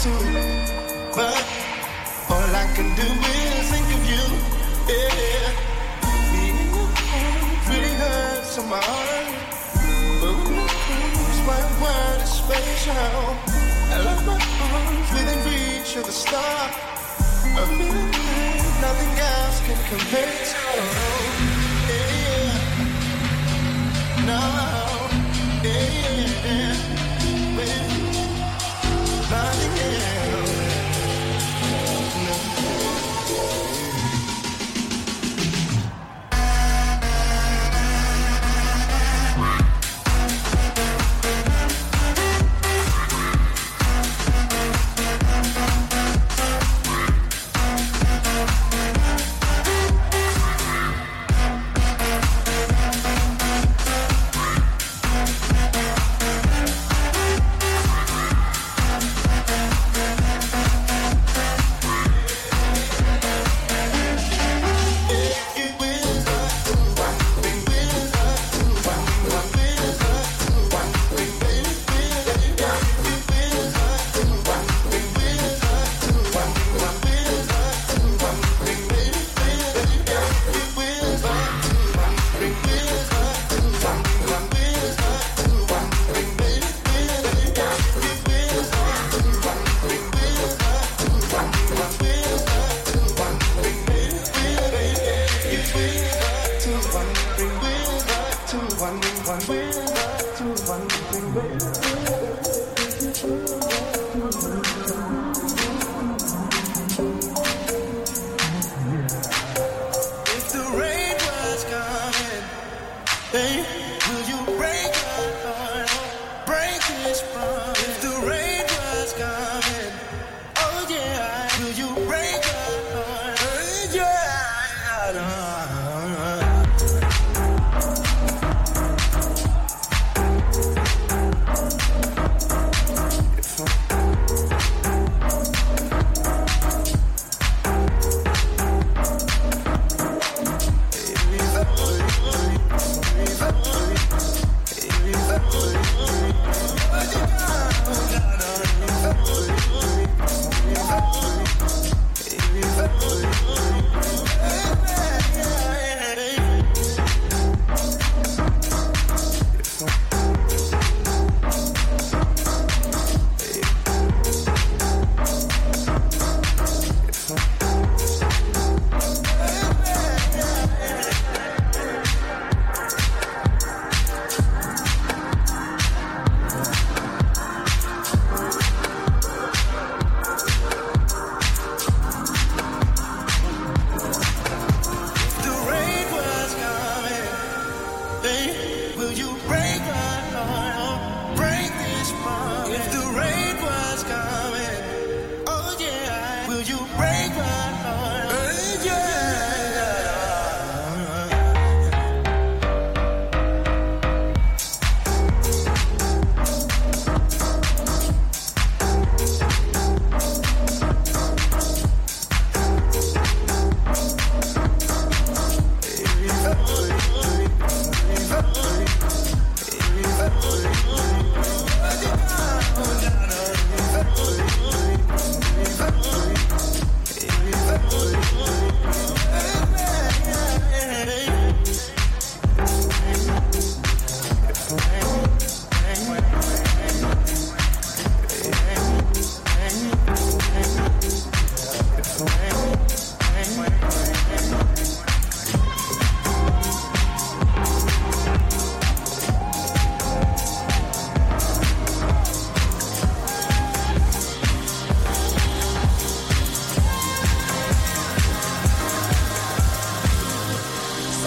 to, but all I can do is think of you. Yeah, your arms really hurts on my heart. But it's my word is special. I love my arms within reach of the star. A feeling nothing else can compare to.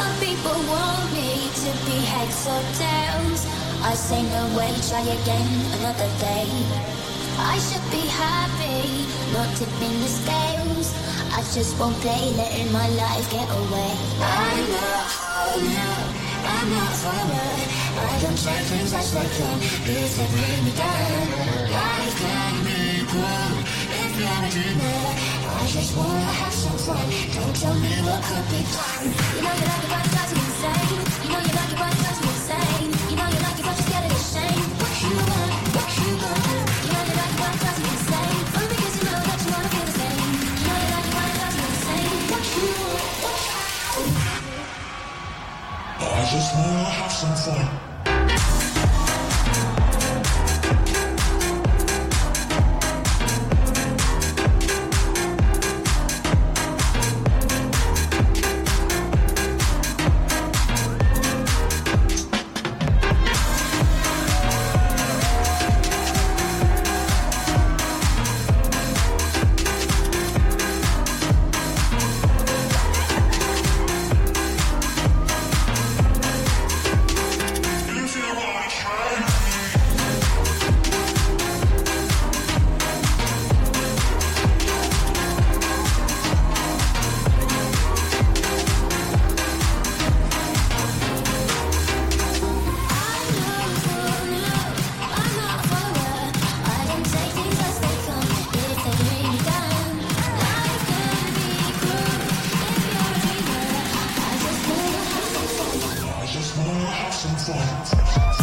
Some people want me to be heads or tails. I say no way, try again another day. I should be happy, not tipping the scales. I just won't play, letting my life get away. I'm not home I'm not forward. I don't try things as they come. If they bring me down, life can be cruel. If you're a dreamer, I just wanna have don't tell me what could be. You know you. You know you like it, but it drives me insane. You know you like it, but you're scared of the shame. What you want, what you want. You know you like it, but it drives me insane. Only because you know that you wanna feel the same. You know you like it, but it drives me insane. What you want, what you want. I just wanna have some fun. dance.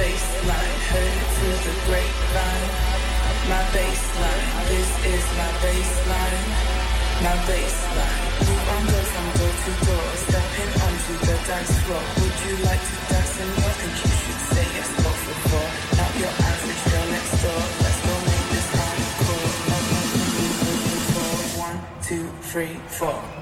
baseline, heard it the grapevine. My baseline, this is my baseline. My baseline. You on I'm door to door, stepping onto the dance floor. Would you like to dance and I think you should say yes, but for four. Not your average girl next door. Let's go make this kind of cool. One, two, three, four.